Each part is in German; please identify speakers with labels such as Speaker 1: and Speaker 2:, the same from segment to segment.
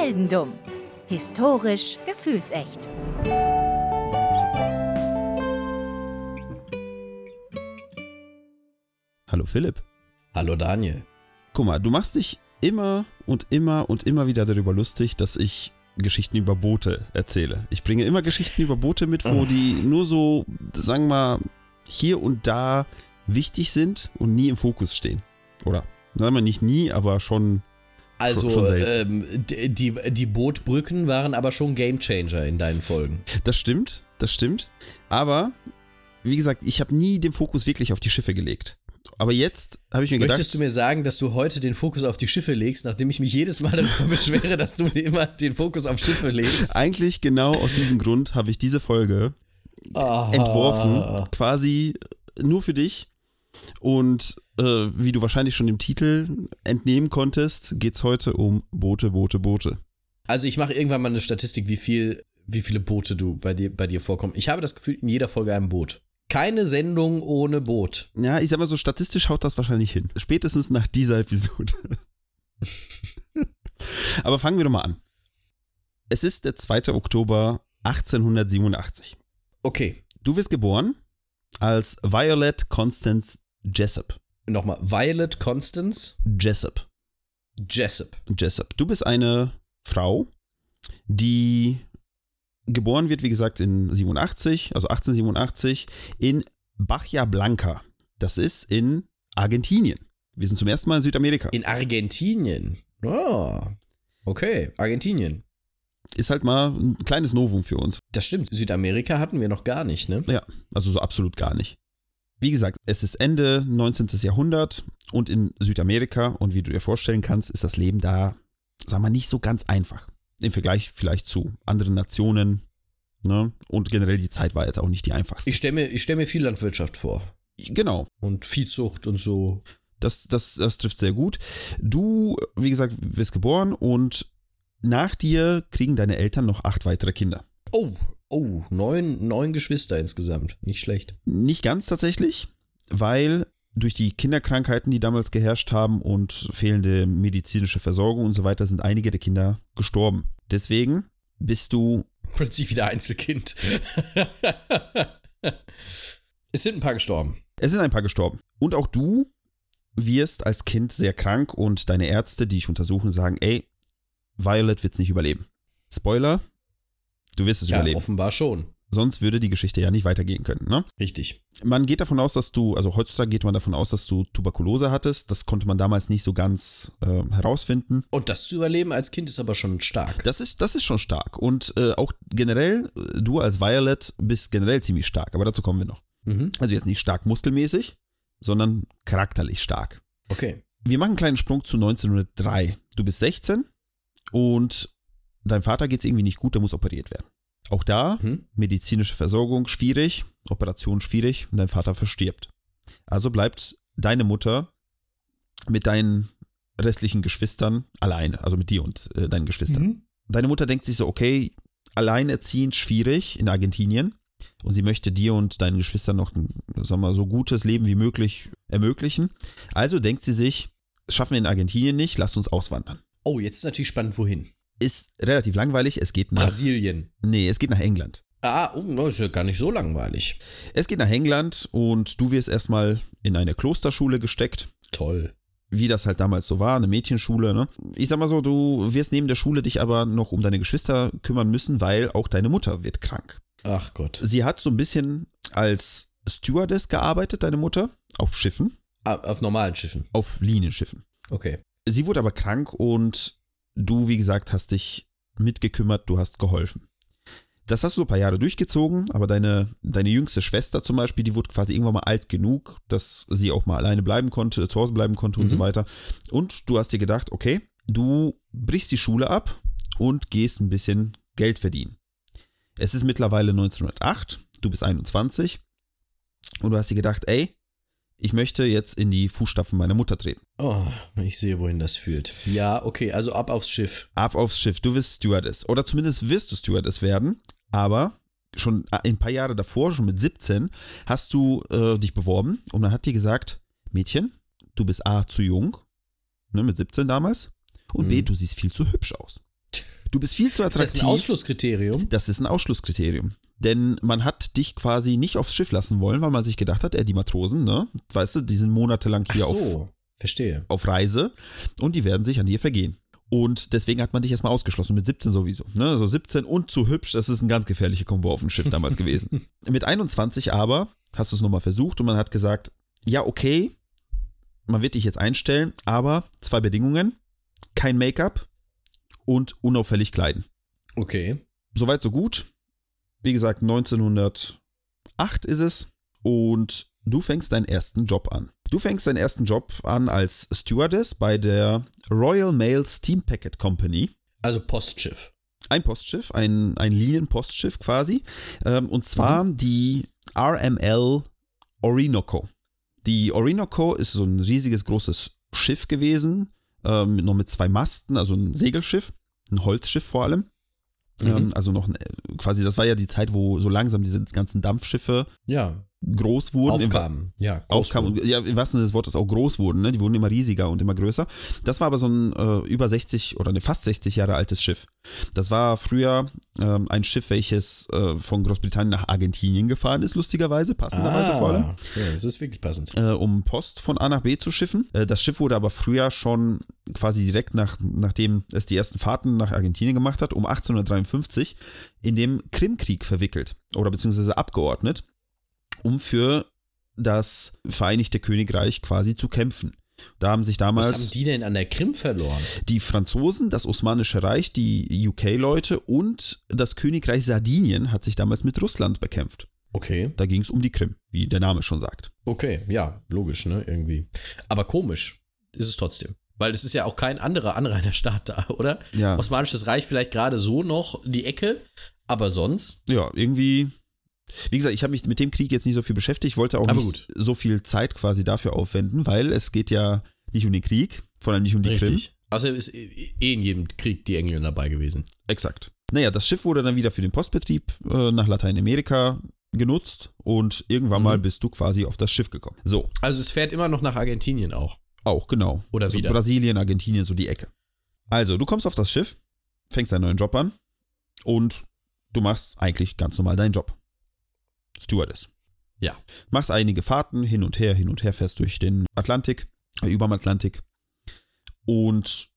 Speaker 1: Heldendumm. Historisch gefühlsecht.
Speaker 2: Hallo Philipp.
Speaker 3: Hallo Daniel.
Speaker 2: Guck mal, du machst dich immer und immer und immer wieder darüber lustig, dass ich Geschichten über Boote erzähle. Ich bringe immer Geschichten über Boote mit, wo die nur so, sagen wir mal, hier und da wichtig sind und nie im Fokus stehen. Oder sagen wir nicht nie, aber schon.
Speaker 3: Also ähm, die, die, Bootbrücken waren aber schon Gamechanger in deinen Folgen.
Speaker 2: Das stimmt, das stimmt. Aber wie gesagt, ich habe nie den Fokus wirklich auf die Schiffe gelegt. Aber jetzt habe ich mir gedacht.
Speaker 3: Möchtest du mir sagen, dass du heute den Fokus auf die Schiffe legst, nachdem ich mich jedes Mal darüber beschwere, dass du immer den Fokus auf Schiffe legst?
Speaker 2: Eigentlich genau aus diesem Grund habe ich diese Folge
Speaker 3: Ah.
Speaker 2: entworfen, quasi nur für dich. Und äh, wie du wahrscheinlich schon im Titel entnehmen konntest, geht es heute um Boote, Boote, Boote.
Speaker 3: Also ich mache irgendwann mal eine Statistik, wie viel, wie viele Boote du bei dir, bei dir vorkommen. Ich habe das Gefühl, in jeder Folge ein Boot. Keine Sendung ohne Boot.
Speaker 2: Ja, ich sag mal so, statistisch haut das wahrscheinlich hin. Spätestens nach dieser Episode. Aber fangen wir doch mal an. Es ist der 2. Oktober 1887.
Speaker 3: Okay,
Speaker 2: Du wirst geboren als Violet Constance Jessup.
Speaker 3: nochmal. Violet Constance
Speaker 2: Jessup.
Speaker 3: Jessup.
Speaker 2: Jessup. Du bist eine Frau, die geboren wird, wie gesagt, in 87, also 1887, in Bahia Blanca. Das ist in Argentinien. Wir sind zum ersten Mal in Südamerika.
Speaker 3: In Argentinien. Oh, okay, Argentinien.
Speaker 2: Ist halt mal ein kleines Novum für uns.
Speaker 3: Das stimmt. Südamerika hatten wir noch gar nicht, ne?
Speaker 2: Ja, also so absolut gar nicht. Wie gesagt, es ist Ende 19. Jahrhundert und in Südamerika und wie du dir vorstellen kannst, ist das Leben da, sagen wir, nicht so ganz einfach. Im Vergleich vielleicht zu anderen Nationen. Ne? Und generell die Zeit war jetzt auch nicht die einfachste.
Speaker 3: Ich stelle mir, ich stell mir viel Landwirtschaft vor.
Speaker 2: genau,
Speaker 3: Und Viehzucht und so.
Speaker 2: das, das, das trifft sehr gut. Du, wie gesagt, wirst geboren und nach dir kriegen deine Eltern noch acht weitere Kinder.
Speaker 3: Oh, oh, neun, neun Geschwister insgesamt. Nicht schlecht.
Speaker 2: Nicht ganz tatsächlich, weil durch die Kinderkrankheiten, die damals geherrscht haben und fehlende medizinische Versorgung und so weiter, sind einige der Kinder gestorben. Deswegen bist du,
Speaker 3: Plötzlich wieder Einzelkind. es sind ein paar gestorben.
Speaker 2: es sind ein paar gestorben. Und auch du wirst als Kind sehr krank und deine Ärzte, die dich untersuchen, sagen, ey, Violet wird es nicht überleben. Spoiler, du wirst es
Speaker 3: Ja,
Speaker 2: überleben.
Speaker 3: offenbar schon.
Speaker 2: Sonst würde die Geschichte ja nicht weitergehen können. Ne?
Speaker 3: Richtig.
Speaker 2: Man geht davon aus, dass du, also heutzutage geht man davon aus, dass du Tuberkulose hattest. Das konnte man damals nicht so ganz äh, herausfinden.
Speaker 3: Und das zu überleben als Kind ist aber schon stark.
Speaker 2: Das ist, das ist schon stark. Und äh, auch generell, äh, du als Violet bist generell ziemlich stark, aber dazu kommen wir noch.
Speaker 3: Mhm.
Speaker 2: Also jetzt nicht stark muskelmäßig, sondern charakterlich stark.
Speaker 3: Okay.
Speaker 2: Wir machen einen kleinen Sprung zu 1903. Du bist 16 und dein Vater geht es irgendwie nicht gut, der muss operiert werden. Auch da
Speaker 3: Mhm.
Speaker 2: medizinische Versorgung schwierig, Operation schwierig und dein Vater verstirbt. Also bleibt deine Mutter mit deinen restlichen Geschwistern alleine, also mit dir und äh, deinen Geschwistern.
Speaker 3: Mhm.
Speaker 2: Deine Mutter denkt sich so, okay, alleinerziehend schwierig in Argentinien und sie möchte dir und deinen Geschwistern noch ein, sagen wir mal, so gutes Leben wie möglich ermöglichen. Also denkt sie sich, das schaffen wir in Argentinien nicht, lasst uns auswandern.
Speaker 3: Oh, jetzt ist natürlich spannend, wohin?
Speaker 2: Ist relativ langweilig, es geht nach,
Speaker 3: Brasilien.
Speaker 2: nee, es geht nach England.
Speaker 3: Ah, oh, ist ja gar nicht so langweilig.
Speaker 2: Es geht nach England und du wirst erstmal in eine Klosterschule gesteckt,
Speaker 3: Toll.
Speaker 2: wie das halt damals so war, eine Mädchenschule. Ne? Ich sag mal so, du wirst neben der Schule dich aber noch um deine Geschwister kümmern müssen, weil auch deine Mutter wird krank.
Speaker 3: Ach Gott.
Speaker 2: Sie hat so ein bisschen als Stewardess gearbeitet, deine Mutter, auf Schiffen,
Speaker 3: Ah, auf normalen Schiffen.
Speaker 2: auf Linienschiffen.
Speaker 3: Okay.
Speaker 2: Sie wurde aber krank und du, wie gesagt, hast dich mitgekümmert, du hast geholfen. Das hast du so ein paar Jahre durchgezogen, aber deine, deine jüngste Schwester zum Beispiel, die wurde quasi irgendwann mal alt genug, dass sie auch mal alleine bleiben konnte, zu Hause bleiben konnte und
Speaker 3: Mhm.
Speaker 2: so weiter. Und du hast dir gedacht, okay, du brichst die Schule ab und gehst ein bisschen Geld verdienen. Es ist mittlerweile 1908, du bist 21 und du hast dir gedacht, ey, ich möchte jetzt in die Fußstapfen meiner Mutter treten.
Speaker 3: Oh, ich sehe, wohin das führt. Ja, okay, also ab aufs Schiff.
Speaker 2: ab aufs Schiff, du wirst Stewardess. Oder zumindest wirst du Stewardess werden, aber schon ein paar Jahre davor, schon mit 17, hast du äh, dich beworben und man hat dir gesagt, Mädchen, du bist A zu jung, ne, mit 17 damals, und B,
Speaker 3: Mhm.
Speaker 2: du siehst viel zu hübsch aus. Du bist viel zu
Speaker 3: Ist
Speaker 2: attraktiv.
Speaker 3: das ein Ausschlusskriterium?
Speaker 2: Das ist ein Ausschlusskriterium. Denn man hat dich quasi nicht aufs Schiff lassen wollen, weil man sich gedacht hat, äh, die Matrosen, ne, weißt du, die sind monatelang
Speaker 3: Ach
Speaker 2: hier auf,
Speaker 3: so, verstehe.
Speaker 2: auf Reise und die werden sich an dir vergehen. Und deswegen hat man dich erstmal ausgeschlossen, mit 17 sowieso. Ne? Also 17 und zu hübsch, das ist ein ganz gefährliche Kombo auf dem Schiff damals gewesen. Mit 21 aber hast du es nochmal versucht und man hat gesagt, ja, okay, man wird dich jetzt einstellen, aber zwei Bedingungen, kein Make-up und unauffällig kleiden.
Speaker 3: Okay.
Speaker 2: Soweit, so gut. Wie gesagt, 1908 ist es und du fängst deinen ersten Job an. Du fängst deinen ersten Job an als Stewardess bei der Royal Mail Steam Packet Company.
Speaker 3: Also Postschiff.
Speaker 2: Ein Postschiff, ein, ein Linienpostschiff quasi. Ähm, und zwar die RML Orinoco. Die Orinoco ist so ein riesiges, großes Schiff gewesen, ähm, noch mit zwei Masten, also ein Segelschiff, ein Holzschiff vor allem.
Speaker 3: Mhm.
Speaker 2: Ähm, also noch ein, quasi, das war ja die Zeit, wo so langsam diese ganzen Dampfschiffe
Speaker 3: Ja,
Speaker 2: groß wurden. Im-
Speaker 3: aufkamen. Ja, groß
Speaker 2: aufkamen,
Speaker 3: wurden.
Speaker 2: ja, im wahrsten Sinne des Wortes auch groß wurden, ne? Die wurden immer riesiger und immer größer. Das war aber so ein äh, über 60 oder ne, fast 60 Jahre altes Schiff. Das war früher ähm, ein Schiff, welches äh, von Großbritannien nach Argentinien gefahren ist, lustigerweise, passenderweise vor allem
Speaker 3: Ah, ja, das ist wirklich passend.
Speaker 2: äh, um Post von A nach B zu schiffen. Äh, das Schiff wurde aber früher schon quasi direkt nach, nachdem es die ersten Fahrten nach Argentinien gemacht hat, um 1853 in dem Krimkrieg verwickelt oder beziehungsweise abgeordnet, um für das Vereinigte Königreich quasi zu kämpfen. Da haben sich
Speaker 3: Was
Speaker 2: damals
Speaker 3: haben die denn an der Krim verloren?
Speaker 2: die Franzosen, das Osmanische Reich, die UK-Leute und das Königreich Sardinien hat sich damals mit Russland bekämpft.
Speaker 3: Okay.
Speaker 2: Da ging es um die Krim, wie der Name schon sagt.
Speaker 3: Okay, ja, logisch, ne, irgendwie. Aber komisch ist es trotzdem. Weil es ist ja auch kein anderer Anrainerstaat da, oder?
Speaker 2: Ja.
Speaker 3: Osmanisches Reich vielleicht gerade so noch die Ecke, aber sonst.
Speaker 2: ja, irgendwie. Wie gesagt, ich habe mich mit dem Krieg jetzt nicht so viel beschäftigt, wollte auch
Speaker 3: Aber
Speaker 2: nicht
Speaker 3: gut.
Speaker 2: so viel Zeit quasi dafür aufwenden, weil es geht ja nicht um den Krieg, vor allem nicht um die Krim.
Speaker 3: Richtig. Außerdem ist eh in jedem Krieg die Engländer dabei gewesen.
Speaker 2: Exakt. Naja, das Schiff wurde dann wieder für den Postbetrieb äh, nach Lateinamerika genutzt und irgendwann
Speaker 3: Mhm.
Speaker 2: mal bist du quasi auf das Schiff gekommen. So,
Speaker 3: Also es fährt immer noch nach Argentinien auch.
Speaker 2: auch genau.
Speaker 3: Oder
Speaker 2: also
Speaker 3: wieder.
Speaker 2: Brasilien, Argentinien, so die Ecke. Also, du kommst auf das Schiff, fängst deinen neuen Job an und du machst eigentlich ganz normal deinen Job. Stewardess.
Speaker 3: Ja.
Speaker 2: Machst einige Fahrten hin und her, hin und her, fährst durch den Atlantik, äh, überm Atlantik. Und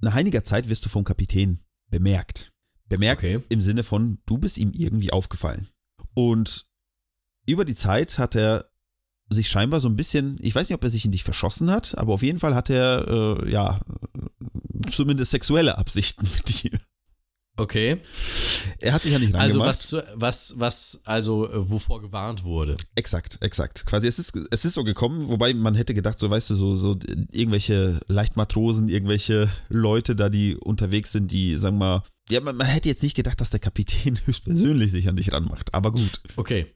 Speaker 2: nach einiger Zeit wirst du vom Kapitän bemerkt. Bemerkt
Speaker 3: Okay.
Speaker 2: im Sinne von, du bist ihm irgendwie aufgefallen. Und über die Zeit hat er sich scheinbar so ein bisschen, ich weiß nicht, ob er sich in dich verschossen hat, aber auf jeden Fall hat er, äh, ja, zumindest sexuelle Absichten mit dir.
Speaker 3: Okay.
Speaker 2: Er hat sich an dich
Speaker 3: Also
Speaker 2: rangemacht.
Speaker 3: was, zu- was, was, also äh, wovor gewarnt wurde.
Speaker 2: Exakt, exakt. Quasi, es ist, es ist so gekommen, wobei man hätte gedacht, so weißt du, so, so irgendwelche Leichtmatrosen, irgendwelche Leute da, die unterwegs sind, die, sagen wir mal, ja, man, man hätte jetzt nicht gedacht, dass der Kapitän höchstpersönlich sich an dich ranmacht, aber gut.
Speaker 3: Okay.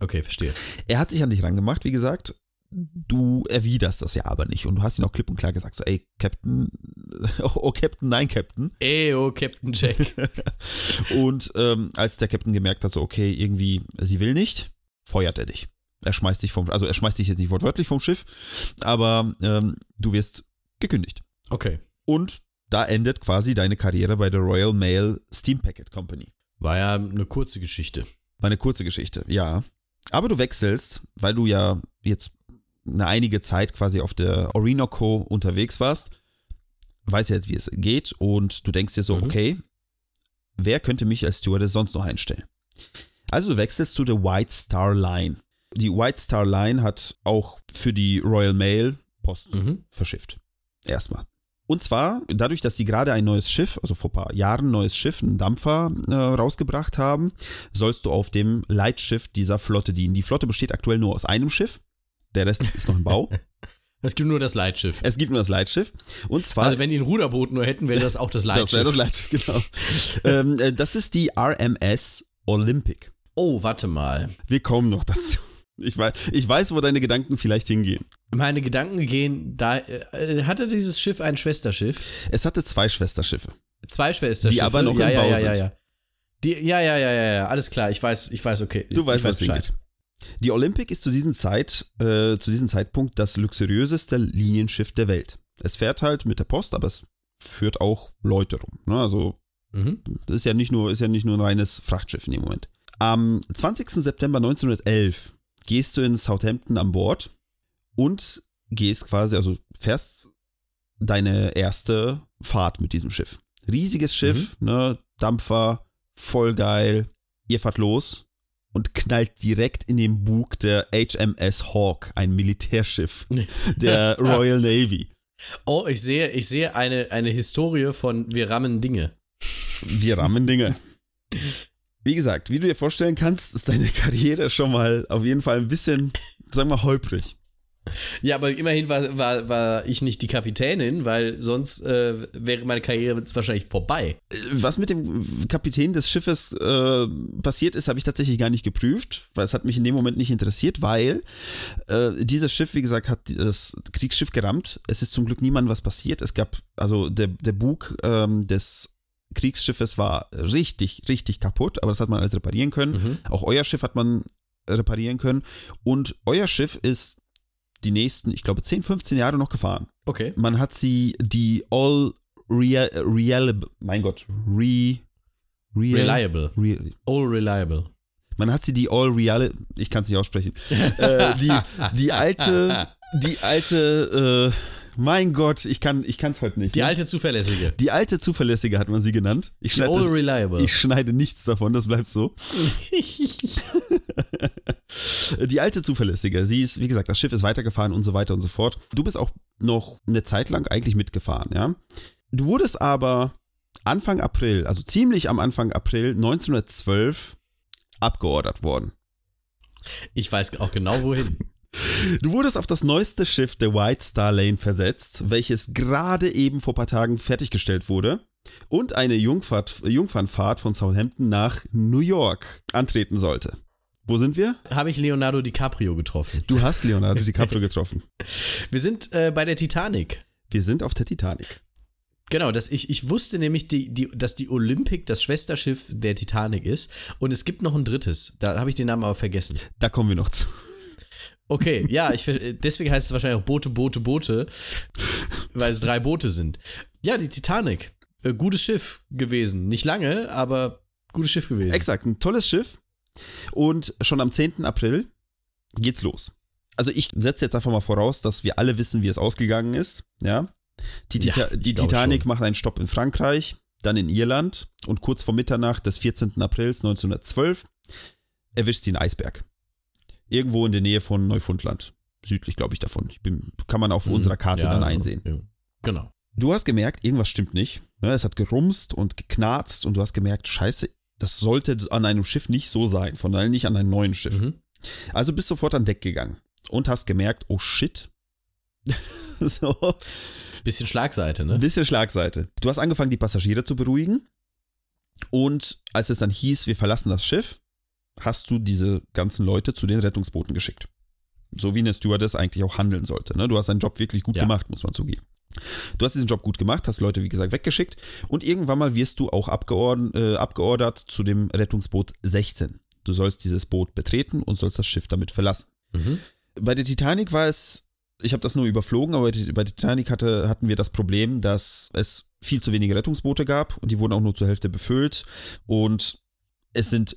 Speaker 3: Okay, verstehe.
Speaker 2: Er hat sich an dich rangemacht, wie gesagt. Du erwiderst das ja aber nicht. Und du hast ihn auch klipp und klar gesagt, so, ey, Captain, oh, Captain, nein, Captain.
Speaker 3: Eyo, Captain Jack.
Speaker 2: Und ähm, als der Captain gemerkt hat, so, okay, irgendwie, sie will nicht, feuert er dich. Er schmeißt dich vom, also er schmeißt dich jetzt nicht wortwörtlich vom Schiff, aber ähm, du wirst gekündigt.
Speaker 3: Okay.
Speaker 2: Und da endet quasi deine Karriere bei der Royal Mail Steam Packet Company.
Speaker 3: War ja eine kurze Geschichte.
Speaker 2: War eine kurze Geschichte, ja. Aber du wechselst, weil du ja jetzt eine einige Zeit quasi auf der Orinoco unterwegs warst, weißt ja jetzt, wie es geht und du denkst dir so,
Speaker 3: Mhm.
Speaker 2: okay, wer könnte mich als Stewardess sonst noch einstellen? Also du wechselst zu der White Star Line. Die White Star Line hat auch für die Royal Mail Post
Speaker 3: Mhm.
Speaker 2: verschifft. Erstmal. Und zwar dadurch, dass sie gerade ein neues Schiff, also vor ein paar Jahren ein neues Schiff, einen Dampfer äh, rausgebracht haben, sollst du auf dem Leitschiff dieser Flotte dienen. Die Flotte besteht aktuell nur aus einem Schiff. Der Rest ist noch im Bau.
Speaker 3: Es gibt nur das Leitschiff.
Speaker 2: Es gibt nur das Leitschiff. Und zwar.
Speaker 3: Also wenn die ein Ruderboot nur hätten, wäre das auch das Leitschiff.
Speaker 2: das wäre das Leitschiff, genau. ähm, äh, das ist die RMS Olympic.
Speaker 3: Oh, warte mal.
Speaker 2: Wir kommen noch dazu. Ich weiß, ich weiß, wo deine Gedanken vielleicht hingehen.
Speaker 3: Meine Gedanken gehen da. Äh, hatte dieses Schiff ein Schwesterschiff?
Speaker 2: Es hatte zwei Schwesterschiffe.
Speaker 3: Zwei Schwesterschiffe.
Speaker 2: Die aber noch
Speaker 3: ja,
Speaker 2: im
Speaker 3: ja,
Speaker 2: Bau
Speaker 3: ja, ja,
Speaker 2: sind.
Speaker 3: ja. Die, ja, ja, ja, ja, ja, alles klar. Ich weiß, ich weiß, okay.
Speaker 2: Du weißt,
Speaker 3: ich
Speaker 2: was hingeht. Die Olympic ist zu diesem, Zeit, äh, zu diesem Zeitpunkt das luxuriöseste Linienschiff der Welt. Es fährt halt mit der Post, aber es führt auch Leute rum. Ne? Also
Speaker 3: Mhm.
Speaker 2: Das ist ja nicht nur, ist ja nicht nur ein reines Frachtschiff in dem Moment. Am 20. September 1911 gehst du in Southampton an Bord und gehst quasi, also fährst deine erste Fahrt mit diesem Schiff. Riesiges Schiff, ne, Dampfer, voll geil. Ihr fahrt los und knallt direkt in den Bug der HMS Hawk, ein Militärschiff der Royal Navy.
Speaker 3: Oh, ich sehe, ich sehe eine, eine Historie von wir rammen Dinge.
Speaker 2: Wir rammen Dinge. Wie gesagt, wie du dir vorstellen kannst, ist deine Karriere schon mal auf jeden Fall ein bisschen, sagen wir, holprig.
Speaker 3: Ja, aber immerhin war, war, war ich nicht die Kapitänin, weil sonst äh, wäre meine Karriere jetzt wahrscheinlich vorbei.
Speaker 2: Was mit dem Kapitän des Schiffes äh, passiert ist, habe ich tatsächlich gar nicht geprüft, weil es hat mich in dem Moment nicht interessiert, weil äh, dieses Schiff, wie gesagt, hat das Kriegsschiff gerammt. Es ist zum Glück niemandem was passiert. Es gab, also der, der Bug ähm, des Kriegsschiffes war richtig, richtig kaputt, aber das hat man alles reparieren können.
Speaker 3: Mhm.
Speaker 2: Auch euer Schiff hat man reparieren können. Und euer Schiff ist die nächsten, ich glaube, 10, 15 Jahre noch gefahren.
Speaker 3: Okay.
Speaker 2: Man hat sie die All Real, Reliable, mein Gott, Re, Real,
Speaker 3: Reliable.
Speaker 2: Real,
Speaker 3: All reliable.
Speaker 2: man hat sie die All Real, ich kann es nicht aussprechen, äh, die, die alte, die alte, äh, mein Gott, ich kann ich es heute nicht.
Speaker 3: Die
Speaker 2: ne?
Speaker 3: alte zuverlässige.
Speaker 2: die alte Zuverlässige hat man sie genannt. Ich schneide, das,
Speaker 3: reliable.
Speaker 2: ich schneide nichts davon, das bleibt so. Die alte Zuverlässige, sie ist, wie gesagt, das Schiff ist weitergefahren und so weiter und so fort. Du bist auch noch eine Zeit lang eigentlich mitgefahren, ja. Du wurdest aber Anfang April, also ziemlich am Anfang April 1912 abgeordert worden.
Speaker 3: ich weiß auch genau wohin.
Speaker 2: Du wurdest auf das neueste Schiff der White Star Lane versetzt, welches gerade eben vor ein paar Tagen fertiggestellt wurde und eine Jungfahrt, Jungfernfahrt von Southampton nach New York antreten sollte. Wo sind wir?
Speaker 3: Habe ich Leonardo DiCaprio getroffen.
Speaker 2: Du hast Leonardo DiCaprio getroffen.
Speaker 3: Wir sind äh, bei der Titanic.
Speaker 2: Wir sind auf der Titanic.
Speaker 3: Genau, dass ich, ich wusste nämlich, die, die, dass die Olympic das Schwesterschiff der Titanic ist. Und es gibt noch ein drittes. Da habe ich den Namen aber vergessen.
Speaker 2: Da kommen wir noch zu.
Speaker 3: Okay, ja, ich, deswegen heißt es wahrscheinlich auch Boote, Boote, Boote, weil es drei Boote sind. Ja, die Titanic. Äh, gutes Schiff gewesen. Nicht lange, aber gutes Schiff gewesen.
Speaker 2: Exakt, ein tolles Schiff. Und schon am 10. April geht's los. Also ich setze jetzt einfach mal voraus, dass wir alle wissen, wie es ausgegangen ist. Ja. Die,
Speaker 3: Ja,
Speaker 2: Tita die Titanic
Speaker 3: schon.
Speaker 2: macht einen Stopp in Frankreich, dann in Irland und kurz vor Mitternacht des 14. Aprils 1912 erwischt sie einen Eisberg. Irgendwo in der Nähe von Neufundland. Südlich, glaube ich, davon. Ich bin, kann man auf
Speaker 3: Mhm.
Speaker 2: unserer Karte
Speaker 3: Ja,
Speaker 2: dann einsehen.
Speaker 3: ja. Genau.
Speaker 2: Du hast gemerkt, irgendwas stimmt nicht. Ne, Es hat gerumst und geknarzt und du hast gemerkt, scheiße, das sollte an einem Schiff nicht so sein, von allem nicht an einem neuen Schiff.
Speaker 3: Mhm.
Speaker 2: Also bist sofort an Deck gegangen und hast gemerkt, oh shit. so,
Speaker 3: Bisschen Schlagseite, ne?
Speaker 2: bisschen Schlagseite. Du hast angefangen, die Passagiere zu beruhigen. Und als es dann hieß, wir verlassen das Schiff, hast du diese ganzen Leute zu den Rettungsbooten geschickt. So wie eine Stewardess eigentlich auch handeln sollte. Ne? Du hast deinen Job wirklich gut
Speaker 3: Ja.
Speaker 2: gemacht, muss man zugeben. Du hast diesen Job gut gemacht, hast Leute, wie gesagt, weggeschickt und irgendwann mal wirst du auch abgeordnet, äh, abgeordert zu dem Rettungsboot 16. Du sollst dieses Boot betreten und sollst das Schiff damit verlassen.
Speaker 3: Mhm.
Speaker 2: Bei der Titanic war es, ich habe das nur überflogen, aber bei der Titanic hatte, hatten wir das Problem, dass es viel zu wenige Rettungsboote gab und die wurden auch nur zur Hälfte befüllt und es sind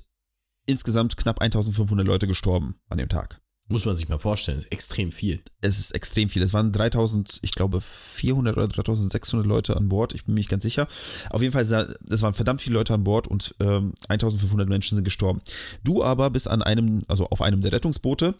Speaker 2: insgesamt knapp 1500 Leute gestorben an dem Tag.
Speaker 3: Muss man sich mal vorstellen. Ist extrem viel.
Speaker 2: Es ist extrem viel. Es waren 3000, ich glaube 400 oder 3600 Leute an Bord. Ich bin mir nicht ganz sicher. Auf jeden Fall, es waren verdammt viele Leute an Bord und ähm, 1500 Menschen sind gestorben. Du aber bist an einem, also auf einem der Rettungsboote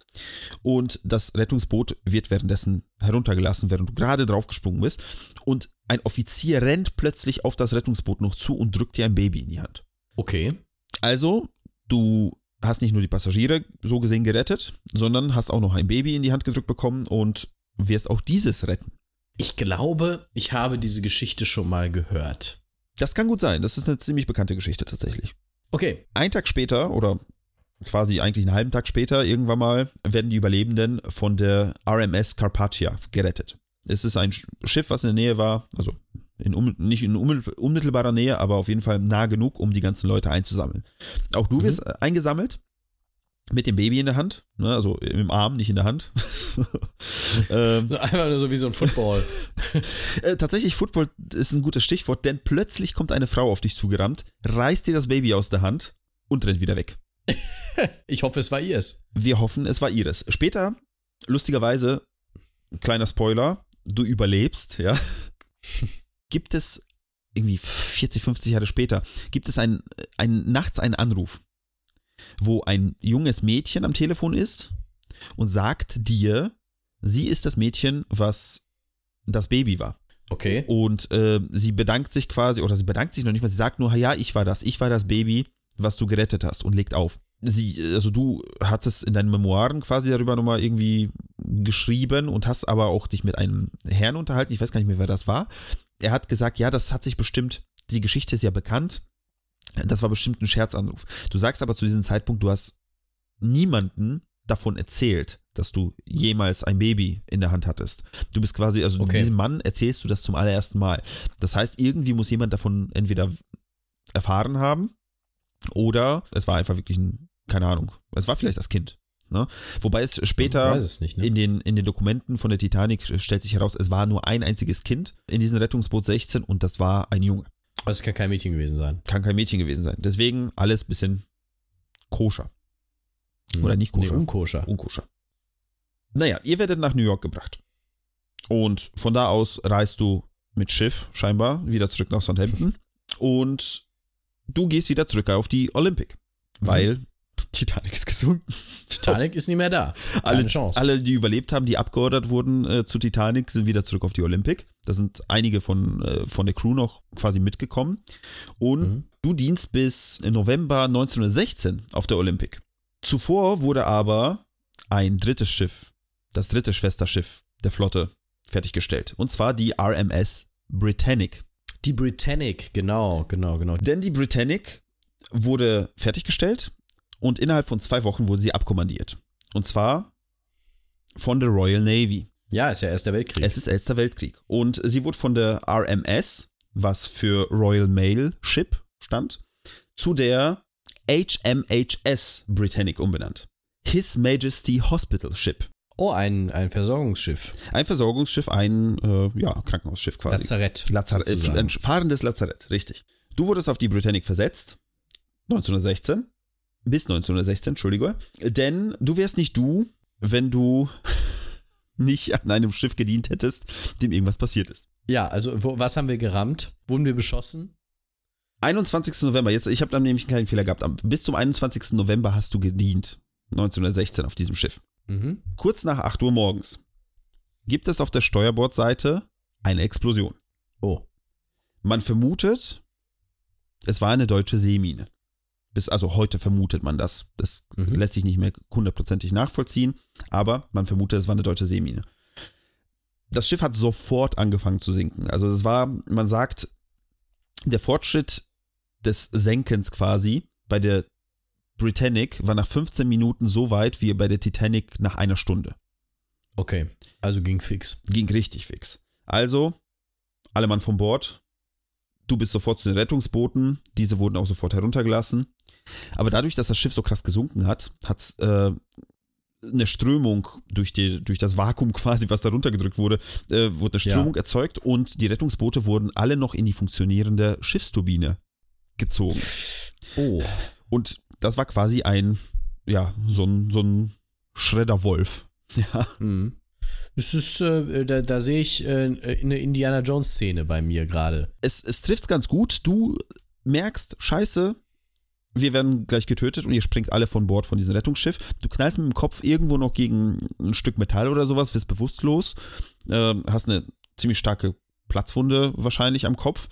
Speaker 2: und das Rettungsboot wird währenddessen heruntergelassen, während du gerade draufgesprungen bist und ein Offizier rennt plötzlich auf das Rettungsboot noch zu und drückt dir ein Baby in die Hand.
Speaker 3: Okay.
Speaker 2: Also, du hast nicht nur die Passagiere so gesehen gerettet, sondern hast auch noch ein Baby in die Hand gedrückt bekommen und wirst auch dieses retten.
Speaker 3: Ich glaube, ich habe diese Geschichte schon mal gehört.
Speaker 2: Das kann gut sein. Das ist eine ziemlich bekannte Geschichte tatsächlich.
Speaker 3: Okay.
Speaker 2: Ein Tag später oder quasi eigentlich einen halben Tag später irgendwann mal werden die Überlebenden von der RMS Carpathia gerettet. Es ist ein Sch- Schiff, was in der Nähe war, also in um, nicht in unmittel- unmittelbarer Nähe, aber auf jeden Fall nah genug, um die ganzen Leute einzusammeln. Auch du
Speaker 3: Mhm.
Speaker 2: wirst äh, eingesammelt mit dem Baby in der Hand, ne, also im Arm, nicht in der Hand. ähm,
Speaker 3: Einfach nur so wie so ein Football.
Speaker 2: äh, tatsächlich, Football ist ein gutes Stichwort, denn plötzlich kommt eine Frau auf dich zugerannt, reißt dir das Baby aus der Hand und rennt wieder weg.
Speaker 3: Ich hoffe, es war ihrs.
Speaker 2: Wir hoffen, es war ihres. Später, lustigerweise, kleiner Spoiler, du überlebst, ja. Gibt es irgendwie 40, 50 Jahre später, gibt es ein, ein, nachts einen Anruf, wo ein junges Mädchen am Telefon ist und sagt dir, sie ist das Mädchen, was das Baby war.
Speaker 3: Okay.
Speaker 2: Und äh, sie bedankt sich quasi, oder sie bedankt sich noch nicht mal, sie sagt nur, ja, ich war das, ich war das Baby, was du gerettet hast und legt auf. Sie, also du hattest in deinen Memoiren quasi darüber nochmal irgendwie geschrieben und hast aber auch dich mit einem Herrn unterhalten, ich weiß gar nicht mehr, wer das war. Er hat gesagt, ja, das hat sich bestimmt, die Geschichte ist ja bekannt, das war bestimmt ein Scherzanruf. Du sagst aber zu diesem Zeitpunkt, du hast niemanden davon erzählt, dass du jemals ein Baby in der Hand hattest. Du bist quasi, also
Speaker 3: Okay.
Speaker 2: diesem Mann erzählst du das zum allerersten Mal. Das heißt, irgendwie muss jemand davon entweder erfahren haben oder es war einfach wirklich ein, keine Ahnung, es war vielleicht das Kind. Ne? Wobei es später
Speaker 3: es nicht, ne?
Speaker 2: in den, in den Dokumenten von der Titanic stellt sich heraus, es war nur ein einziges Kind in diesem Rettungsboot 16 und das war ein Junge.
Speaker 3: Also es kann kein Mädchen gewesen sein.
Speaker 2: Kann kein Mädchen gewesen sein. Deswegen alles bisschen koscher. Oder nicht koscher.
Speaker 3: Nee, unkoscher.
Speaker 2: Unkoscher. Naja, ihr werdet nach New York gebracht. Und von da aus reist du mit Schiff scheinbar wieder zurück nach Southampton. Und du gehst wieder zurück auf die Olympic. Weil Titanic ist gesunken.
Speaker 3: Titanic ist nicht mehr da. Keine
Speaker 2: Alle,
Speaker 3: Chance.
Speaker 2: alle, die überlebt haben, die abgeordert wurden äh, zu Titanic, sind wieder zurück auf die Olympic. Da sind einige von, äh, von der Crew noch quasi mitgekommen. Und
Speaker 3: Mhm.
Speaker 2: du dienst bis November 1916 auf der Olympic. Zuvor wurde aber ein drittes Schiff, das dritte Schwesterschiff der Flotte, fertiggestellt. Und zwar die RMS Britannic.
Speaker 3: Die Britannic, genau, genau, genau.
Speaker 2: Denn die Britannic wurde fertiggestellt und innerhalb von zwei Wochen wurde sie abkommandiert. Und zwar von der Royal Navy.
Speaker 3: Ja, ist ja Erster Weltkrieg.
Speaker 2: Es ist Erster Weltkrieg. Und sie wurde von der RMS, was für Royal Mail Ship stand, zu der HMHS Britannic umbenannt. His Majesty Hospital Ship.
Speaker 3: oh, ein, ein Versorgungsschiff.
Speaker 2: Ein Versorgungsschiff, ein äh, ja, Krankenhausschiff quasi.
Speaker 3: Lazarett.
Speaker 2: Lazarett, äh, ein fahrendes Lazarett, richtig. Du wurdest auf die Britannic versetzt, 1916, bis 1916, Entschuldige, denn du wärst nicht du, wenn du nicht an einem Schiff gedient hättest, dem irgendwas passiert ist.
Speaker 3: Ja, also wo, was haben wir gerammt? Wurden wir beschossen?
Speaker 2: 21. November, jetzt, ich habe da nämlich einen kleinen Fehler gehabt, bis zum 21. November hast du gedient, 1916 auf diesem Schiff.
Speaker 3: Mhm.
Speaker 2: Kurz nach 8 Uhr morgens gibt es auf der Steuerbordseite eine Explosion.
Speaker 3: Oh.
Speaker 2: Man vermutet, es war eine deutsche Seemine. Bis, also heute vermutet man das. Das
Speaker 3: Mhm.
Speaker 2: lässt sich nicht mehr hundertprozentig nachvollziehen, aber man vermutet, es war eine deutsche Seemine. Das Schiff hat sofort angefangen zu sinken. Also es war, man sagt, der Fortschritt des Senkens quasi bei der Britannic war nach 15 Minuten so weit wie bei der Titanic nach einer Stunde.
Speaker 3: Okay. Also ging fix.
Speaker 2: Ging richtig fix. Also, alle Mann von Bord. Du bist sofort zu den Rettungsbooten. Diese wurden auch sofort heruntergelassen. Aber dadurch, dass das Schiff so krass gesunken hat, hat es äh, eine Strömung durch, die, durch das Vakuum quasi, was da runtergedrückt wurde, äh, wurde eine
Speaker 3: Ja.
Speaker 2: Strömung erzeugt und die Rettungsboote wurden alle noch in die funktionierende Schiffsturbine gezogen.
Speaker 3: Oh.
Speaker 2: Und das war quasi ein, ja, so ein, so ein Schredderwolf. Ja.
Speaker 3: Mhm. Es ist, äh, da, da sehe ich äh, eine Indiana Jones Szene bei mir gerade.
Speaker 2: es, es trifft ganz gut. Du merkst, scheiße, wir werden gleich getötet und ihr springt alle von Bord von diesem Rettungsschiff. Du knallst mit dem Kopf irgendwo noch gegen ein Stück Metall oder sowas, wirst bewusstlos, ähm, hast eine ziemlich starke Platzwunde wahrscheinlich am Kopf,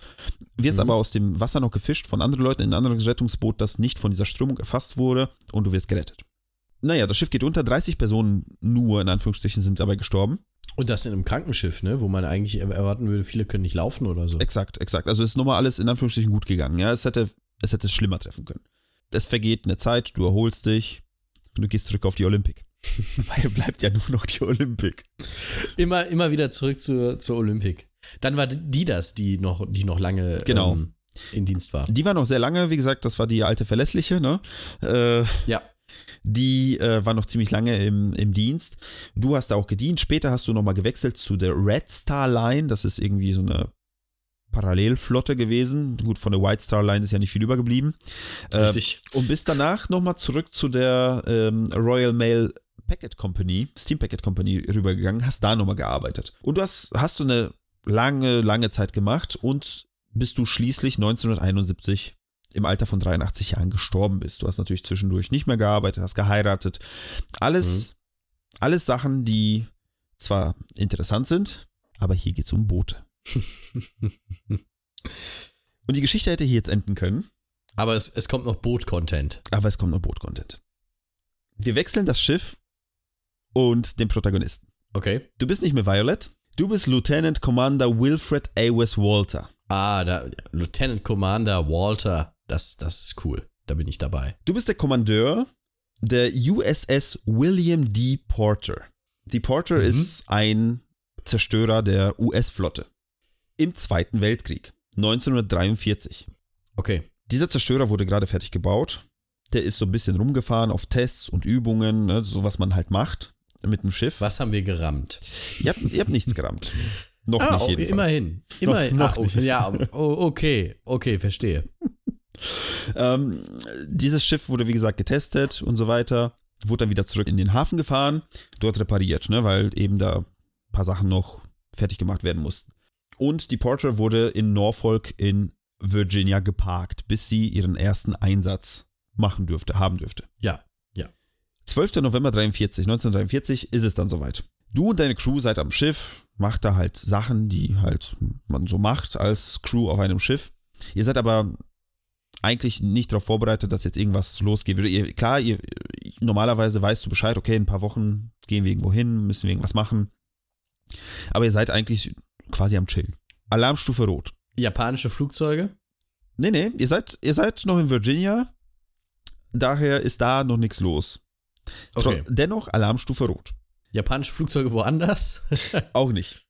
Speaker 2: wirst
Speaker 3: Mhm.
Speaker 2: aber aus dem Wasser noch gefischt von anderen Leuten in ein anderes Rettungsboot, das nicht von dieser Strömung erfasst wurde und du wirst gerettet. Naja, das Schiff geht unter, 30 Personen nur in Anführungsstrichen sind dabei gestorben.
Speaker 3: Und das in einem Krankenschiff, ne? Wo man eigentlich er- erwarten würde, viele können nicht laufen oder so.
Speaker 2: Exakt, exakt. Also es ist nochmal alles in Anführungsstrichen gut gegangen. Ja, es hätte, es hätte schlimmer treffen können. Es vergeht eine Zeit, du erholst dich und du gehst zurück auf die Olympic. Weil bleibt ja nur noch die Olympic.
Speaker 3: Immer, immer wieder zurück zur, zur Olympik. Dann war die das, die noch, die noch lange
Speaker 2: Genau.
Speaker 3: ähm, in Dienst war.
Speaker 2: Die war noch sehr lange, wie gesagt, das war die alte Verlässliche, ne? Äh,
Speaker 3: Ja.
Speaker 2: Die äh, war noch ziemlich lange im, im Dienst. Du hast da auch gedient. Später hast du nochmal gewechselt zu der Red Star Line. Das ist irgendwie so eine Parallelflotte gewesen. Gut, von der White Star Line ist ja nicht viel übergeblieben. Äh,
Speaker 3: Richtig.
Speaker 2: und bist danach nochmal zurück zu der ähm, Royal Mail Packet Company, Steam Packet Company rübergegangen, hast da nochmal gearbeitet. Und du hast, hast du eine lange, lange Zeit gemacht und bis du schließlich 1971 im Alter von 83 Jahren gestorben bist. Du hast natürlich zwischendurch nicht mehr gearbeitet, hast geheiratet. Alles, alles Sachen, die zwar interessant sind, aber hier geht es um Boote. Und die Geschichte hätte hier jetzt enden können,
Speaker 3: Aber es, es kommt noch Boot-Content.
Speaker 2: aber es kommt noch Boot-Content. Wir wechseln das Schiff und den Protagonisten.
Speaker 3: Okay.
Speaker 2: Du bist nicht mehr Violet, du bist Lieutenant Commander Wilfred A. Wes Walter.
Speaker 3: Ah, da, Lieutenant Commander Walter. Das, das ist cool. Da bin ich dabei.
Speaker 2: Du bist der Kommandeur der USS William D. Porter. Die Porter
Speaker 3: Mhm.
Speaker 2: ist ein Zerstörer der US-Flotte im Zweiten Weltkrieg, 1943.
Speaker 3: Okay.
Speaker 2: Dieser Zerstörer wurde gerade fertig gebaut. Der ist so ein bisschen rumgefahren auf Tests und Übungen, ne, so was man halt macht mit dem Schiff.
Speaker 3: Was haben wir gerammt?
Speaker 2: Ihr habt, ihr habt nichts gerammt. Noch
Speaker 3: Ah,
Speaker 2: nicht
Speaker 3: oh,
Speaker 2: jedenfalls.
Speaker 3: immerhin. Immerhin.
Speaker 2: noch
Speaker 3: ah, oh,
Speaker 2: nicht.
Speaker 3: ja, oh, okay. Okay, verstehe.
Speaker 2: Ähm, dieses Schiff wurde, wie gesagt, getestet und so weiter. Wurde dann wieder zurück in den Hafen gefahren, dort repariert, ne, weil eben da ein paar Sachen noch fertig gemacht werden mussten. Und die Porter wurde in Norfolk in Virginia geparkt, bis sie ihren ersten Einsatz machen dürfte, haben dürfte.
Speaker 3: Ja.
Speaker 2: 12. November 43, 1943 ist es dann soweit. Du und deine Crew seid am Schiff, macht da halt Sachen, die halt man so macht als Crew auf einem Schiff. Ihr seid aber eigentlich nicht darauf vorbereitet, dass jetzt irgendwas losgehen würde. Ihr, klar, ihr, normalerweise weißt du Bescheid, okay, in ein paar Wochen gehen wir irgendwo hin, müssen wir irgendwas machen. Aber ihr seid eigentlich quasi am Chillen. Alarmstufe Rot.
Speaker 3: Japanische Flugzeuge?
Speaker 2: Nee, nee, ihr seid, ihr seid noch in Virginia. Daher ist da noch nichts los.
Speaker 3: Okay.
Speaker 2: Dennoch Alarmstufe Rot.
Speaker 3: Japanische Flugzeuge woanders?
Speaker 2: Auch nicht.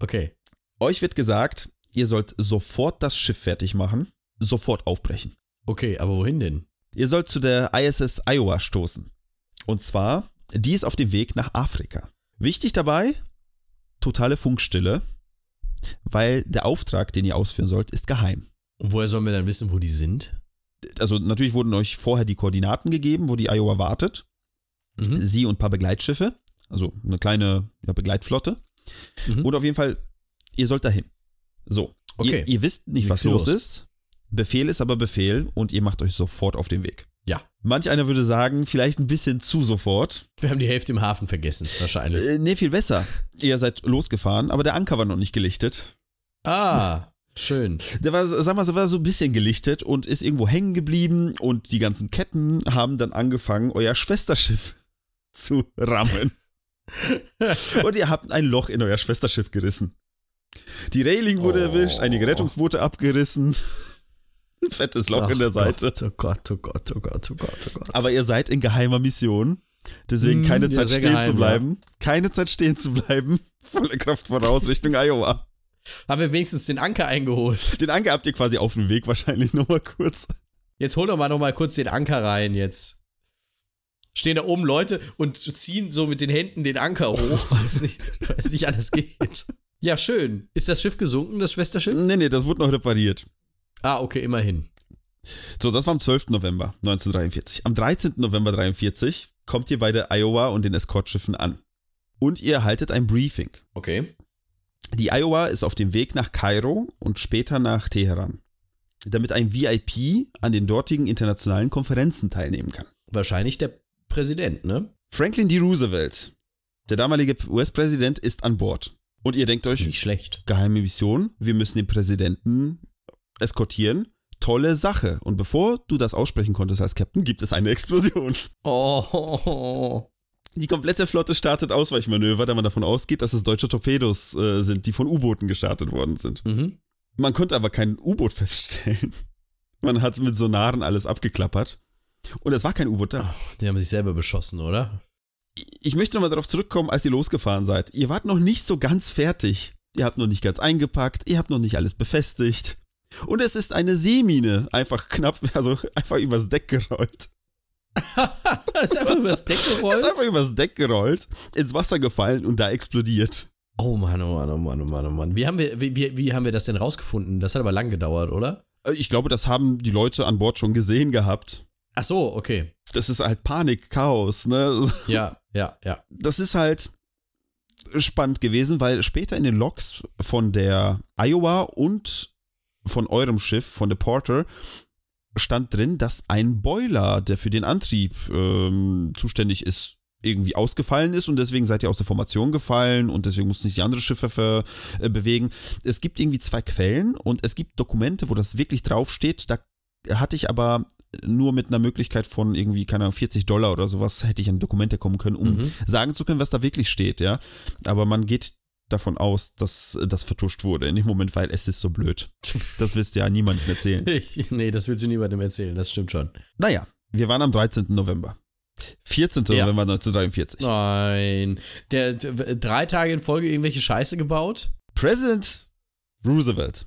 Speaker 3: okay.
Speaker 2: Euch wird gesagt, ihr sollt sofort das Schiff fertig machen, sofort aufbrechen.
Speaker 3: Okay, aber wohin denn?
Speaker 2: Ihr sollt zu der ISS Iowa stoßen. Und zwar, die ist auf dem Weg nach Afrika. Wichtig dabei, totale Funkstille, weil der Auftrag, den ihr ausführen sollt, ist geheim.
Speaker 3: Und woher sollen wir dann wissen, wo die sind?
Speaker 2: Also natürlich wurden euch vorher die Koordinaten gegeben, wo die Iowa wartet.
Speaker 3: Mhm.
Speaker 2: Sie und ein paar Begleitschiffe, also eine kleine ja, Begleitflotte.
Speaker 3: Mhm.
Speaker 2: Und auf jeden Fall, ihr sollt dahin. So,
Speaker 3: Okay.
Speaker 2: ihr, ihr wisst nicht,
Speaker 3: Nichts
Speaker 2: was los
Speaker 3: los.
Speaker 2: ist. Befehl ist aber Befehl und ihr macht euch sofort auf den Weg.
Speaker 3: Ja.
Speaker 2: Manch einer würde sagen, vielleicht ein bisschen zu sofort.
Speaker 3: Wir haben die Hälfte im Hafen vergessen, wahrscheinlich.
Speaker 2: Äh, nee, viel besser. Ihr seid losgefahren, aber der Anker war noch nicht gelichtet.
Speaker 3: Ah, schön.
Speaker 2: Der war, sag mal, so war so ein bisschen gelichtet und ist irgendwo hängen geblieben und die ganzen Ketten haben dann angefangen, euer Schwesterschiff zu rammen. und ihr habt ein Loch in euer Schwesterschiff gerissen. Die Reling wurde
Speaker 3: Oh.
Speaker 2: erwischt, einige Rettungsboote abgerissen. Fettes Loch in der
Speaker 3: Ach
Speaker 2: Seite.
Speaker 3: Gott, oh Gott, oh Gott, oh Gott, oh Gott, oh Gott.
Speaker 2: Aber ihr seid in geheimer Mission. Deswegen
Speaker 3: Mm,
Speaker 2: keine
Speaker 3: ja,
Speaker 2: Zeit
Speaker 3: sehr
Speaker 2: stehen
Speaker 3: geheim,
Speaker 2: zu bleiben. Keine Zeit stehen zu bleiben. Volle Kraft voraus Richtung Iowa.
Speaker 3: haben wir wenigstens den Anker eingeholt.
Speaker 2: Den Anker habt ihr quasi auf dem Weg wahrscheinlich nochmal kurz.
Speaker 3: Jetzt hol doch mal noch mal kurz den Anker rein jetzt. Stehen da oben Leute und ziehen so mit den Händen den Anker hoch, weil es nicht, weil es nicht anders geht. Ja, schön. Ist das Schiff gesunken, das Schwesterschiff?
Speaker 2: Nee, nee, das wurde noch repariert.
Speaker 3: Ah, okay, immerhin.
Speaker 2: So, das war am 12. November 1943. Am 13. November 1943 kommt ihr bei der Iowa und den Eskortschiffen an. Und ihr erhaltet ein Briefing.
Speaker 3: Okay.
Speaker 2: Die Iowa ist auf dem Weg nach Kairo und später nach Teheran, damit ein VIP an den dortigen internationalen Konferenzen teilnehmen kann.
Speaker 3: Wahrscheinlich der Präsident, ne?
Speaker 2: Franklin D. Roosevelt, der damalige US-Präsident, ist an Bord. Und ihr denkt euch,
Speaker 3: Nicht schlecht.
Speaker 2: geheime Mission, wir müssen den Präsidenten eskortieren. Tolle Sache. Und bevor du das aussprechen konntest als Captain, gibt es eine Explosion.
Speaker 3: Oh.
Speaker 2: Die komplette Flotte startet Ausweichmanöver, da man davon ausgeht, dass es deutsche Torpedos äh, sind, die von U-Booten gestartet worden sind.
Speaker 3: Mhm.
Speaker 2: Man konnte aber kein U-Boot feststellen. Man hat mit Sonaren alles abgeklappert. Und es war kein U-Boot da.
Speaker 3: Die haben sich selber beschossen, oder?
Speaker 2: Ich möchte nochmal darauf zurückkommen, als ihr losgefahren seid. Ihr wart noch nicht so ganz fertig. Ihr habt noch nicht ganz eingepackt, ihr habt noch nicht alles befestigt. Und es ist eine Seemine einfach knapp, also einfach übers Deck gerollt.
Speaker 3: ist einfach übers Deck
Speaker 2: Er
Speaker 3: gerollt.
Speaker 2: ist einfach übers Deck gerollt, ins Wasser gefallen und da explodiert.
Speaker 3: Oh Mann, oh Mann, oh Mann, oh Mann, oh Mann. Wie haben wir, wie, wie, wie haben wir das denn rausgefunden? Das hat aber lang gedauert, oder?
Speaker 2: Äh, Ich glaube, das haben die Leute an Bord schon gesehen gehabt.
Speaker 3: Ach so, okay.
Speaker 2: Das ist halt Panik, Chaos, ne?
Speaker 3: Ja, ja, ja.
Speaker 2: Das ist halt spannend gewesen, weil später in den Logs von der Iowa und von eurem Schiff, von der Porter, stand drin, dass ein Boiler, der für den Antrieb ähm, zuständig ist, irgendwie ausgefallen ist und deswegen seid ihr aus der Formation gefallen und deswegen mussten sich die anderen Schiffe ver, äh, bewegen. Es gibt irgendwie zwei Quellen und es gibt Dokumente, wo das wirklich draufsteht. Da hatte ich aber nur mit einer Möglichkeit von irgendwie, keine Ahnung, 40 Dollar oder sowas hätte ich an Dokumente kommen können, um
Speaker 3: Mhm.
Speaker 2: sagen zu können, was da wirklich steht, ja. Aber man geht davon aus, dass das vertuscht wurde in dem Moment, weil es ist so blöd. Das wisst ja niemandem erzählen.
Speaker 3: Nee, das willst du niemandem erzählen, das stimmt schon.
Speaker 2: Naja, wir waren am 13. November. 14.
Speaker 3: Ja.
Speaker 2: November 1943.
Speaker 3: Nein. Der, der drei Tage in Folge irgendwelche Scheiße gebaut?
Speaker 2: President Roosevelt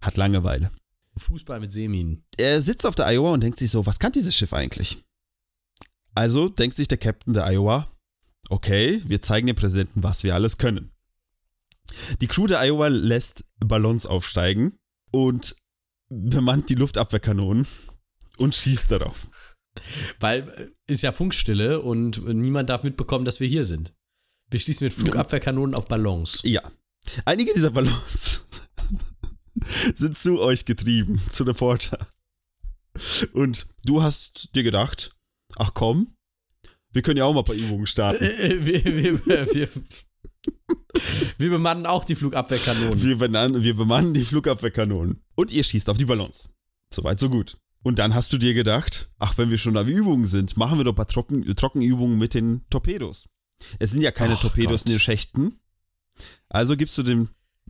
Speaker 2: hat Langeweile.
Speaker 3: Fußball mit Seeminen.
Speaker 2: Er sitzt auf der Iowa und denkt sich so, was kann dieses Schiff eigentlich? Also denkt sich der Captain der Iowa, okay, wir zeigen dem Präsidenten, was wir alles können. Die Crew der Iowa lässt Ballons aufsteigen und bemannt die Luftabwehrkanonen und schießt darauf.
Speaker 3: Weil äh, ist ja Funkstille und niemand darf mitbekommen, dass wir hier sind. Wir schießen mit Flugabwehrkanonen auf Ballons.
Speaker 2: Ja. Einige dieser Ballons sind zu euch getrieben, zu Reporter. Und du hast dir gedacht, ach komm, wir können ja auch mal ein paar Übungen starten.
Speaker 3: Äh, wir, wir, wir, wir bemannen auch die Flugabwehrkanonen.
Speaker 2: Wir, benan wir bemannen die Flugabwehrkanonen. Und ihr schießt auf die Ballons. Soweit, so gut. Und dann hast du dir gedacht, ach, wenn wir schon am Übungen sind, machen wir doch ein paar Trocken Trockenübungen mit den Torpedos. Es sind ja keine
Speaker 3: Ach
Speaker 2: Torpedos
Speaker 3: Gott.
Speaker 2: in den Schächten. Also gibst du den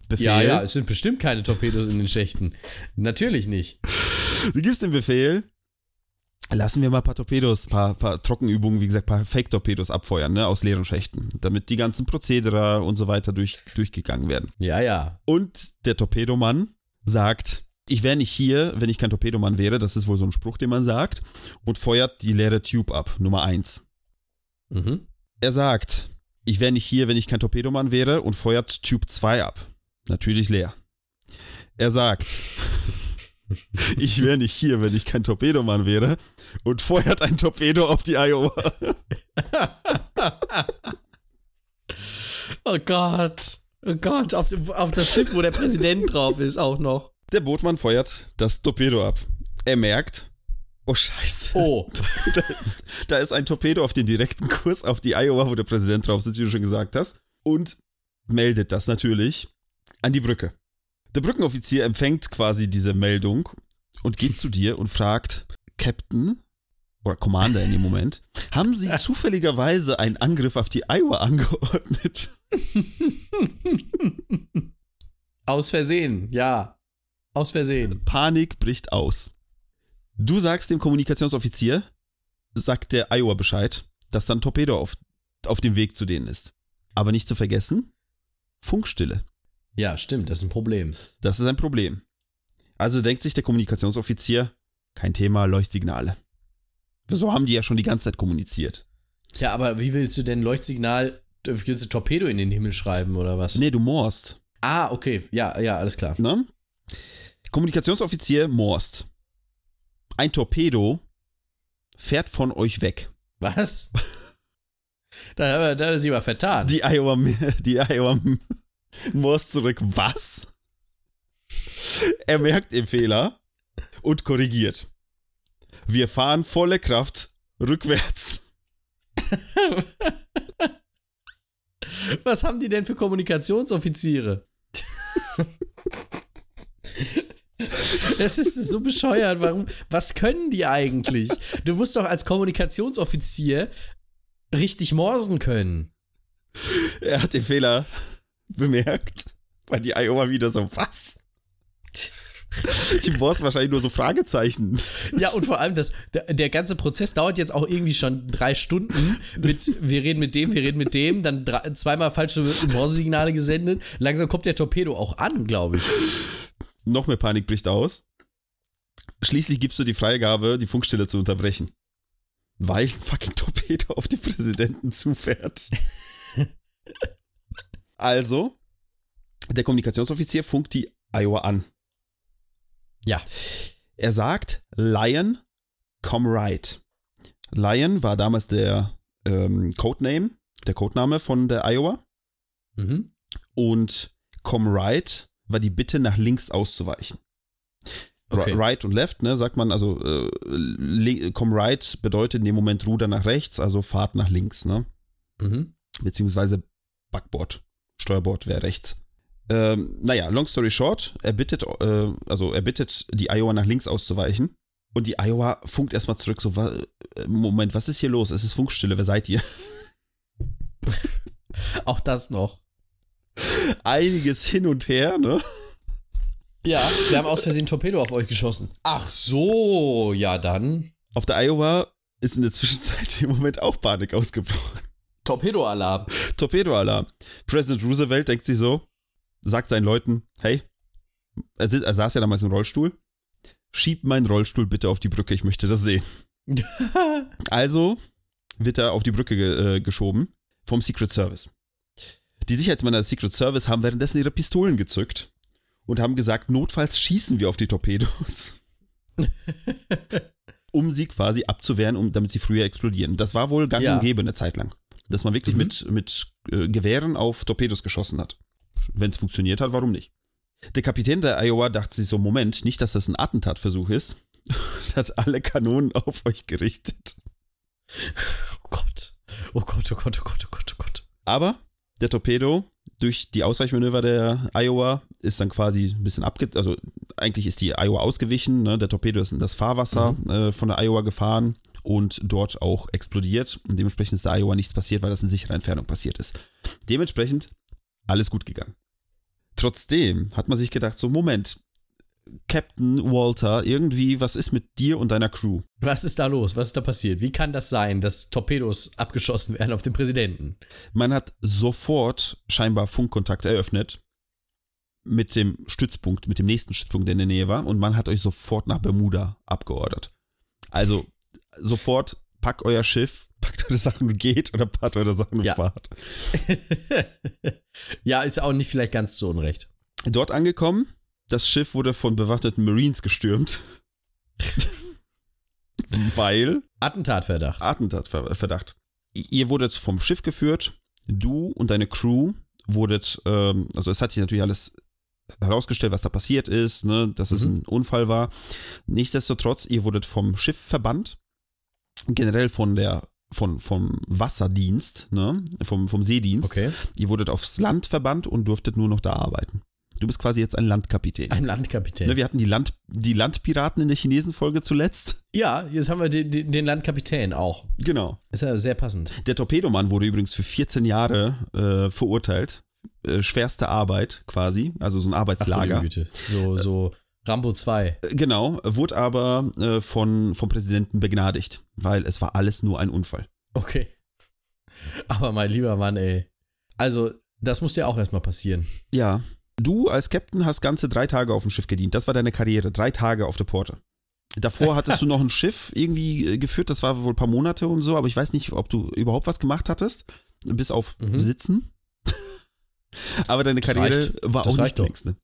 Speaker 2: Befehl.
Speaker 3: Ja, ja, es sind bestimmt keine Torpedos in den Schächten. Natürlich nicht.
Speaker 2: Du gibst den Befehl, lassen wir mal ein paar Torpedos, paar, paar Trockenübungen, wie gesagt, paar Fake-Torpedos abfeuern, ne, aus leeren Schächten, damit die ganzen Prozedere und so weiter durch, durchgegangen werden.
Speaker 3: Ja, ja.
Speaker 2: Und der Torpedomann sagt, ich wäre nicht hier, wenn ich kein Torpedomann wäre, das ist wohl so ein Spruch, den man sagt, und feuert die leere Tube ab, Nummer eins.
Speaker 3: Mhm.
Speaker 2: Er sagt, ich wäre nicht hier, wenn ich kein Torpedomann wäre, und feuert Tube 2 ab. Natürlich leer. Er sagt, ich wäre nicht hier, wenn ich kein Torpedomann wäre, und feuert ein Torpedo auf die Iowa.
Speaker 3: Oh Gott. Oh Gott, auf, auf das Schiff, wo der Präsident drauf ist, auch noch.
Speaker 2: Der Bootmann feuert das Torpedo ab. Er merkt, oh Scheiße,
Speaker 3: Oh.
Speaker 2: da, ist, da ist ein Torpedo auf den direkten Kurs auf die Iowa, wo der Präsident drauf sitzt, wie du schon gesagt hast, und meldet das natürlich an die Brücke. Der Brückenoffizier empfängt quasi diese Meldung und geht zu dir und fragt, Captain oder Commander in dem Moment, haben Sie zufälligerweise einen Angriff auf die Iowa angeordnet?
Speaker 3: Aus Versehen, ja. Aus Versehen.
Speaker 2: Panik bricht aus. Du sagst dem Kommunikationsoffizier, sagt der Iowa Bescheid, dass dann Torpedo auf, auf dem Weg zu denen ist. Aber nicht zu vergessen, Funkstille.
Speaker 3: Ja, stimmt, das ist ein Problem.
Speaker 2: Das ist ein Problem. Also denkt sich der Kommunikationsoffizier, kein Thema, Leuchtsignale. So haben die ja schon die ganze Zeit kommuniziert.
Speaker 3: Tja, aber wie willst du denn Leuchtsignal, willst du Torpedo in den Himmel schreiben oder was?
Speaker 2: Nee, du morst.
Speaker 3: Ah, okay, ja, ja, alles klar.
Speaker 2: Ne? Kommunikationsoffizier morst. Ein Torpedo fährt von euch weg.
Speaker 3: Was? da, da hat sich aber vertan.
Speaker 2: Die Iowa, die Iowa morst zurück. Was? Er merkt den Fehler und korrigiert. Wir fahren volle Kraft rückwärts.
Speaker 3: Was haben die denn für Kommunikationsoffiziere? Das ist so bescheuert. Warum? Was können die eigentlich? Du musst doch als Kommunikationsoffizier richtig morsen können.
Speaker 2: Er hat den Fehler bemerkt, weil die Iowa wieder so, was? Die morst wahrscheinlich nur so Fragezeichen.
Speaker 3: Ja, und vor allem, das, der, der ganze Prozess dauert jetzt auch irgendwie schon drei Stunden mit, wir reden mit dem, wir reden mit dem, dann drei, zweimal falsche Morsesignale gesendet. Langsam kommt der Torpedo auch an, glaube ich.
Speaker 2: Noch mehr Panik bricht aus. Schließlich gibst du die Freigabe, die Funkstille zu unterbrechen. weil ein fucking Torpedo auf den Präsidenten zufährt. Also, der Kommunikationsoffizier funkt die Iowa an.
Speaker 3: Ja.
Speaker 2: Er sagt, Lion, come right. Lion war damals der ähm, Codename, der Codename von der Iowa.
Speaker 3: Mhm.
Speaker 2: Und come right war die Bitte, nach links auszuweichen.
Speaker 3: Okay.
Speaker 2: Right und left, ne, sagt man, also äh, come right bedeutet in dem Moment Ruder nach rechts, also Fahrt nach links, ne?
Speaker 3: Mhm.
Speaker 2: Beziehungsweise Backbord, Steuerbord wäre rechts. Ähm, naja, long story short, er bittet, äh, also er bittet die Iowa nach links auszuweichen. Und die Iowa funkt erstmal zurück, so, äh, Moment, was ist hier los? Es ist Funkstille, wer seid ihr?
Speaker 3: Auch das noch.
Speaker 2: Einiges hin und her, ne?
Speaker 3: Ja, wir haben aus Versehen Torpedo auf euch geschossen. Ach so, ja dann.
Speaker 2: Auf der Iowa ist in der Zwischenzeit im Moment auch Panik ausgebrochen.
Speaker 3: Torpedo-Alarm.
Speaker 2: Torpedoalarm. Präsident Roosevelt denkt sich so, sagt seinen Leuten, hey, er, sit- er saß ja damals im Rollstuhl, schieb meinen Rollstuhl bitte auf die Brücke, ich möchte das sehen. Also wird er auf die Brücke ge äh, geschoben vom Secret Service. Die Sicherheitsmänner des Secret Service haben währenddessen ihre Pistolen gezückt und haben gesagt, notfalls schießen wir auf die Torpedos. um sie quasi abzuwehren, um, damit sie früher explodieren. Das war wohl gang
Speaker 3: Ja.
Speaker 2: und gäbe eine Zeit lang. Dass man wirklich
Speaker 3: Mhm.
Speaker 2: mit, mit äh, Gewehren auf Torpedos geschossen hat. Wenn es funktioniert hat, warum nicht? Der Kapitän der Iowa dachte sich so, Moment, nicht, dass das ein Attentatversuch ist. hat alle Kanonen auf euch gerichtet.
Speaker 3: Oh Gott. Oh Gott, oh Gott, oh Gott, oh Gott, oh Gott.
Speaker 2: Aber der Torpedo durch die Ausweichmanöver der Iowa ist dann quasi ein bisschen abge... Also eigentlich ist die Iowa ausgewichen. Ne? Der Torpedo ist in das Fahrwasser äh, von der Iowa gefahren und dort auch explodiert. Und dementsprechend ist der Iowa nichts passiert, weil das in sicherer Entfernung passiert ist. Dementsprechend alles gut gegangen. Trotzdem hat man sich gedacht, so Moment, Captain Walter, irgendwie, was ist mit dir und deiner Crew?
Speaker 3: Was ist da los? Was ist da passiert? Wie kann das sein, dass Torpedos abgeschossen werden auf den Präsidenten?
Speaker 2: Man hat sofort scheinbar Funkkontakt eröffnet mit dem Stützpunkt, mit dem nächsten Stützpunkt, der in der Nähe war, und man hat euch sofort nach Bermuda abgeordert. Also sofort packt euer Schiff, packt eure Sachen und geht oder packt eure Sachen und
Speaker 3: Ja.
Speaker 2: fahrt.
Speaker 3: ja, ist auch nicht vielleicht ganz so unrecht.
Speaker 2: Dort angekommen, das Schiff wurde von bewaffneten Marines gestürmt. Weil
Speaker 3: Attentatverdacht.
Speaker 2: Attentatverdacht. Ihr wurdet vom Schiff geführt, du und deine Crew wurdet, ähm, also es hat sich natürlich alles herausgestellt, was da passiert ist, ne, dass es
Speaker 3: Mhm.
Speaker 2: ein Unfall war. Nichtsdestotrotz, ihr wurdet vom Schiff verbannt, generell von der von, vom Wasserdienst, ne, vom, vom Seedienst.
Speaker 3: Okay.
Speaker 2: Ihr wurdet aufs Land verbannt und durftet nur noch da arbeiten. Du bist quasi jetzt ein Landkapitän.
Speaker 3: Ein Landkapitän.
Speaker 2: Ne, wir hatten die, Land, die Landpiraten in der Chinesen-Folge zuletzt.
Speaker 3: ja, jetzt haben wir den, den, Landkapitän auch.
Speaker 2: Genau.
Speaker 3: Ist ja sehr passend.
Speaker 2: Der Torpedomann wurde übrigens für 14 Jahre äh, verurteilt. Äh, schwerste Arbeit quasi, also so ein
Speaker 3: Ach
Speaker 2: Arbeitslager.
Speaker 3: liebe Güte. So, so Rambo 2.
Speaker 2: Äh, Genau, wurde aber äh, von, vom Präsidenten begnadigt, weil es war alles nur ein Unfall.
Speaker 3: Okay. Aber mein lieber Mann, ey. Also, das muss dir auch erstmal passieren.
Speaker 2: Ja, du als Captain hast ganze drei Tage auf dem Schiff gedient. Das war deine Karriere, drei Tage auf der Porte. Davor hattest du noch ein Schiff irgendwie äh, geführt, das war wohl ein paar Monate und so, aber ich weiß nicht, ob du überhaupt was gemacht hattest, bis auf
Speaker 3: Mhm.
Speaker 2: Sitzen. aber deine
Speaker 3: Das
Speaker 2: Karriere
Speaker 3: reicht.
Speaker 2: war
Speaker 3: Das
Speaker 2: auch nicht die
Speaker 3: doch.
Speaker 2: längste.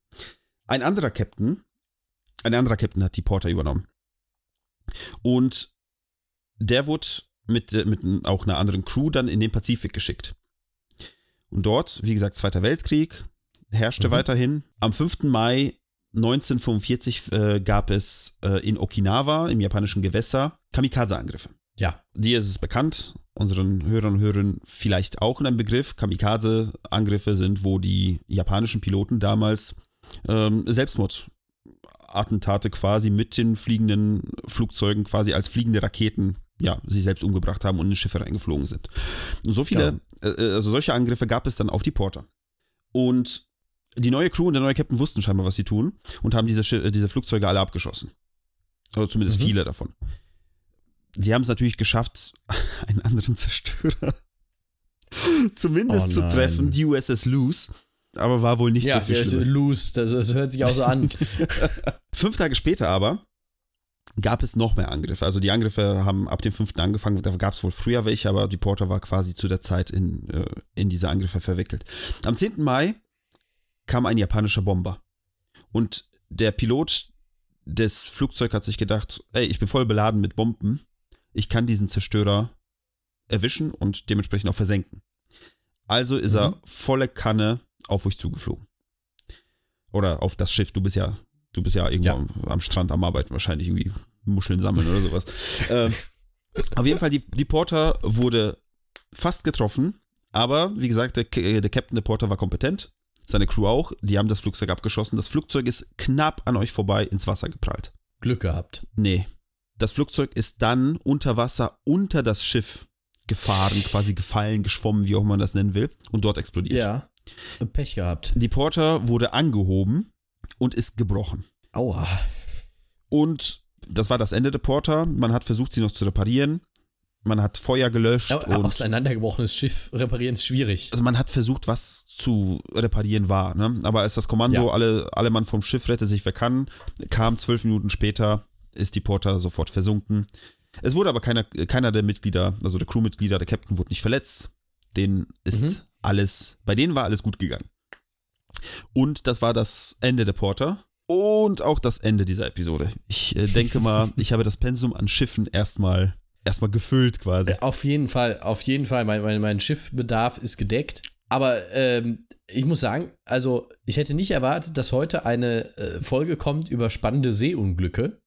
Speaker 2: Ein anderer Captain, ein anderer Captain hat die Porter übernommen. Und der wurde mit, äh, mit auch einer anderen Crew dann in den Pazifik geschickt. Und dort, wie gesagt, Zweiter Weltkrieg herrschte
Speaker 3: Mhm.
Speaker 2: weiterhin. Am 5. Mai 1945 äh, gab es äh, in Okinawa, im japanischen Gewässer, Kamikaze-Angriffe.
Speaker 3: Ja.
Speaker 2: Dir ist es bekannt, unseren Hörern und Hörern vielleicht auch in einem Begriff. Kamikaze-Angriffe sind, wo die japanischen Piloten damals ähm, Selbstmordattentate quasi mit den fliegenden Flugzeugen quasi als fliegende Raketen ja, sich selbst umgebracht haben und in Schiffe reingeflogen sind. Und so viele, äh, also solche Angriffe gab es dann auf die Porter. Und die neue Crew und der neue Captain wussten scheinbar, was sie tun und haben diese, äh, diese Flugzeuge alle abgeschossen. Also zumindest
Speaker 3: Mhm.
Speaker 2: viele davon. Sie haben es natürlich geschafft, einen anderen Zerstörer zumindest
Speaker 3: Oh
Speaker 2: zu treffen, die USS Luz, aber war wohl nicht
Speaker 3: ja,
Speaker 2: so viel
Speaker 3: der ist loose. Das, das hört sich auch so an.
Speaker 2: Fünf Tage später aber gab es noch mehr Angriffe. Also die Angriffe haben ab dem 5. angefangen, da gab es wohl früher welche, aber die Porter war quasi zu der Zeit in, äh, in diese Angriffe verwickelt. Am 10. Mai kam ein japanischer Bomber. Und der Pilot des Flugzeugs hat sich gedacht, ey, ich bin voll beladen mit Bomben, ich kann diesen Zerstörer erwischen und dementsprechend auch versenken. Also ist
Speaker 3: Mhm.
Speaker 2: er volle Kanne auf euch zugeflogen. Oder auf das Schiff. Du bist ja, du bist ja irgendwo
Speaker 3: Ja.
Speaker 2: Am, am Strand am Arbeiten, wahrscheinlich irgendwie Muscheln sammeln oder sowas. ähm, auf jeden Fall, die, die Porter wurde fast getroffen, aber wie gesagt, der, K- der Captain der Porter war kompetent, seine Crew auch, die haben das Flugzeug abgeschossen. Das Flugzeug ist knapp an euch vorbei ins Wasser geprallt.
Speaker 3: Glück gehabt.
Speaker 2: Nee. Das Flugzeug ist dann unter Wasser unter das Schiff gefahren, quasi gefallen, geschwommen, wie auch man das nennen will, und dort explodiert.
Speaker 3: Ja. Pech gehabt.
Speaker 2: Die Porter wurde angehoben und ist gebrochen.
Speaker 3: Aua.
Speaker 2: Und das war das Ende der Porter. Man hat versucht, sie noch zu reparieren. Man hat Feuer gelöscht
Speaker 3: Ja,
Speaker 2: und
Speaker 3: auseinandergebrochenes Schiff reparieren ist schwierig.
Speaker 2: also man hat versucht, was zu reparieren war. Ne? Aber als das Kommando,
Speaker 3: Ja.
Speaker 2: alle, alle Mann vom Schiff rette sich, wer kann, kam zwölf Minuten später, ist die Porter sofort versunken. Es wurde aber keiner, keiner der Mitglieder, also der Crewmitglieder, der Captain wurde nicht verletzt. Denen ist
Speaker 3: Mhm.
Speaker 2: alles, bei denen war alles gut gegangen. Und das war das Ende der Porter. Und auch das Ende dieser Episode. Ich äh, denke mal, ich habe das Pensum an Schiffen erstmal erstmal gefüllt quasi.
Speaker 3: Auf jeden Fall, auf jeden Fall. Mein, mein, mein Schiffbedarf ist gedeckt. Aber ähm, ich muss sagen, also ich hätte nicht erwartet, dass heute eine äh, Folge kommt über spannende Seeunglücke.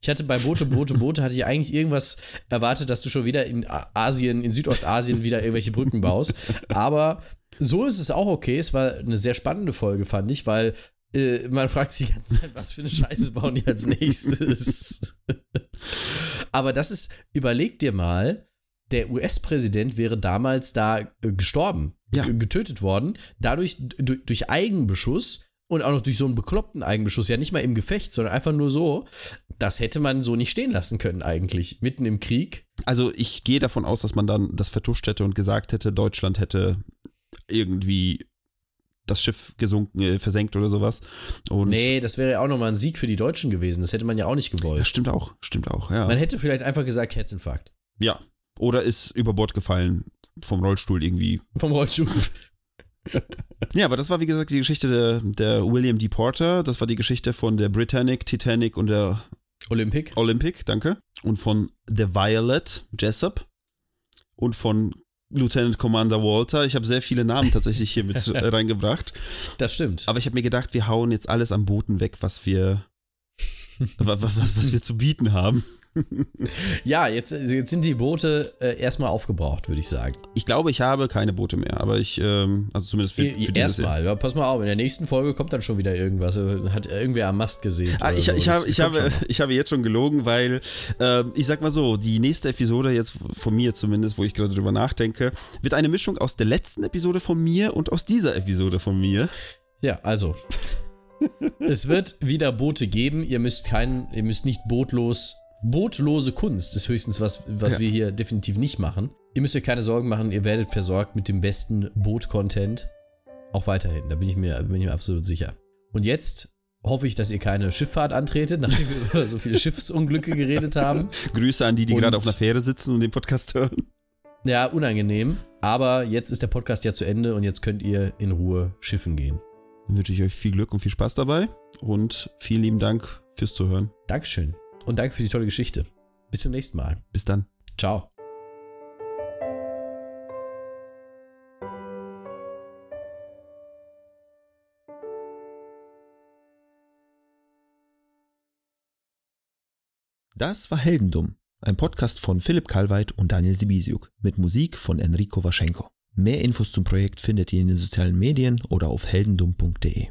Speaker 3: Ich hatte bei Boote, Boote, Boote, hatte ich eigentlich irgendwas erwartet, dass du schon wieder in Asien, in Südostasien wieder irgendwelche Brücken baust. Aber so ist es auch okay. Es war eine sehr spannende Folge, fand ich, weil äh, man fragt sich die ganze Zeit, was für eine Scheiße bauen die als nächstes. Aber das ist, überleg dir mal, der US-Präsident wäre damals da äh, gestorben,
Speaker 2: Ja.
Speaker 3: getötet worden, dadurch durch Eigenbeschuss und auch noch durch so einen bekloppten Eigenbeschuss, ja nicht mal im Gefecht, sondern einfach nur so. Das hätte man so nicht stehen lassen können eigentlich, mitten im Krieg.
Speaker 2: Also ich gehe davon aus, dass man dann das vertuscht hätte und gesagt hätte, Deutschland hätte irgendwie das Schiff gesunken, äh, versenkt oder sowas. Und
Speaker 3: Nee, das wäre ja auch nochmal ein Sieg für die Deutschen gewesen. Das hätte man ja auch nicht
Speaker 2: Ja,
Speaker 3: gewollt.
Speaker 2: stimmt auch, stimmt auch, ja.
Speaker 3: Man hätte vielleicht einfach gesagt, Herzinfarkt.
Speaker 2: ja. Oder ist über Bord gefallen vom Rollstuhl irgendwie.
Speaker 3: Vom Rollstuhl.
Speaker 2: Ja, aber das war wie gesagt die Geschichte der, der William D. Porter. Das war die Geschichte von der Britannic, Titanic und der
Speaker 3: Olympic.
Speaker 2: Olympic, danke. Und von The Violet, Jessup. Und von Lieutenant Commander Walter. Ich habe sehr viele Namen tatsächlich hier mit reingebracht.
Speaker 3: Das stimmt.
Speaker 2: Aber ich habe mir gedacht, wir hauen jetzt alles am Booten weg, was wir, was, was, was wir zu bieten haben.
Speaker 3: Ja, jetzt, jetzt sind die Boote äh, erstmal aufgebraucht, würde ich sagen.
Speaker 2: Ich glaube, ich habe keine Boote mehr, aber ich, ähm, also zumindest für, für.
Speaker 3: Erstmal, ja, pass mal auf, in der nächsten Folge kommt dann schon wieder irgendwas. äh, Hat irgendwer am Mast gesehen.
Speaker 2: Ah, ich, ich, habe, ich, habe, ich habe jetzt schon gelogen, weil ähm, ich sag mal so, die nächste Episode jetzt von mir zumindest, wo ich gerade drüber nachdenke, wird eine Mischung aus der letzten Episode von mir und aus dieser Episode von mir.
Speaker 3: Ja, also. es wird wieder Boote geben. Ihr müsst keinen, ihr müsst nicht bootlos. Bootlose Kunst ist höchstens was, was
Speaker 2: Ja.
Speaker 3: wir hier definitiv nicht machen. Ihr müsst euch keine Sorgen machen, ihr werdet versorgt mit dem besten Boot-Content. Auch weiterhin, da bin ich, mir, bin ich mir absolut sicher. Und jetzt hoffe ich, dass ihr keine Schifffahrt antretet, nachdem wir über so viele Schiffsunglücke geredet haben.
Speaker 2: Grüße an die, die
Speaker 3: Und-
Speaker 2: gerade auf einer Fähre sitzen und den Podcast hören.
Speaker 3: Ja, unangenehm. Aber jetzt ist der Podcast ja zu Ende und jetzt könnt ihr in Ruhe schiffen gehen.
Speaker 2: Dann wünsche ich euch viel Glück und viel Spaß dabei und vielen lieben Dank fürs Zuhören.
Speaker 3: Dankeschön. Und danke für die tolle Geschichte. Bis zum nächsten Mal.
Speaker 2: Bis dann.
Speaker 3: Ciao.
Speaker 2: Das war Heldendumm, ein Podcast von Philipp Kalweit und Daniel Sibisiuk mit Musik von Enrico Waschenko. Mehr Infos zum Projekt findet ihr in den sozialen Medien oder auf heldendumm.de.